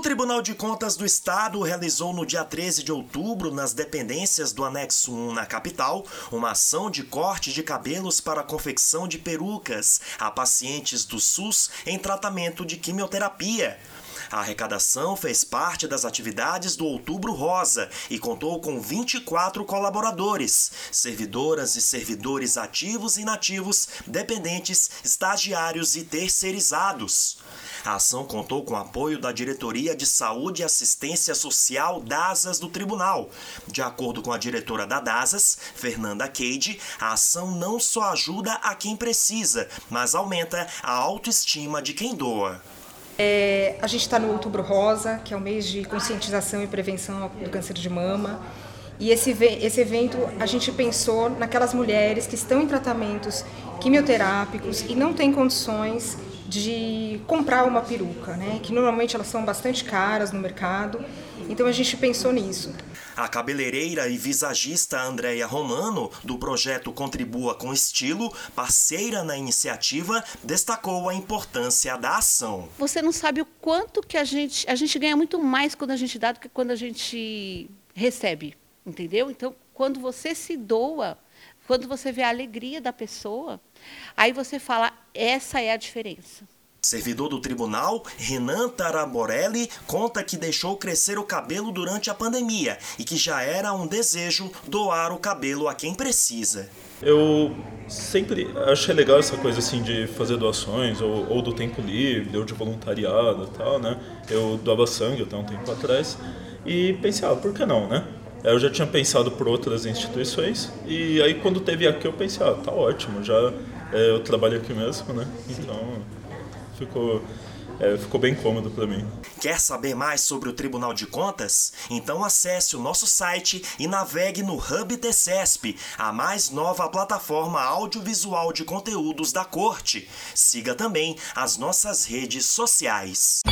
Tribunal de Contas do Estado realizou no dia 13 de outubro, nas dependências do anexo 1 na capital, uma ação de corte de cabelos para confecção de perucas a pacientes do SUS em tratamento de quimioterapia. A arrecadação fez parte das atividades do Outubro Rosa e contou com 24 colaboradores, servidoras e servidores ativos e inativos, dependentes, estagiários e terceirizados. A ação contou com apoio da Diretoria de Saúde e Assistência Social DASAS do Tribunal. De acordo com a diretora da DASAS, Fernanda Cade, a ação não só ajuda a quem precisa, mas aumenta a autoestima de quem doa. É, a gente está no Outubro Rosa, que é o mês de conscientização e prevenção do câncer de mama. E esse, esse evento a gente pensou naquelas mulheres que estão em tratamentos quimioterápicos e não têm condições de comprar uma peruca, né? Que normalmente elas são bastante caras no mercado. Então a gente pensou nisso. A cabeleireira e visagista Andréia Romano, do projeto Contribua com Estilo, parceira na iniciativa, destacou a importância da ação. Você não sabe o quanto que a gente. A gente ganha muito mais quando a gente dá do que quando a gente recebe. Entendeu? Então, quando você se doa, quando você vê a alegria da pessoa, aí você fala: essa é a diferença. Servidor do tribunal, Renan Taraborelli, conta que deixou crescer o cabelo durante a pandemia e que já era um desejo doar o cabelo a quem precisa. Eu sempre achei legal essa coisa assim de fazer doações, ou, ou do tempo livre, ou de voluntariado e tal, né? Eu doava sangue até um tempo atrás e pensei, ah, por que não, né? Eu já tinha pensado por outras instituições e aí quando teve aqui eu pensei, ah, tá ótimo, já é, eu trabalho aqui mesmo, né? Então ficou é, ficou bem cômodo para mim. Quer saber mais sobre o Tribunal de Contas? Então acesse o nosso site e navegue no Hub TCESP, a mais nova plataforma audiovisual de conteúdos da Corte. Siga também as nossas redes sociais.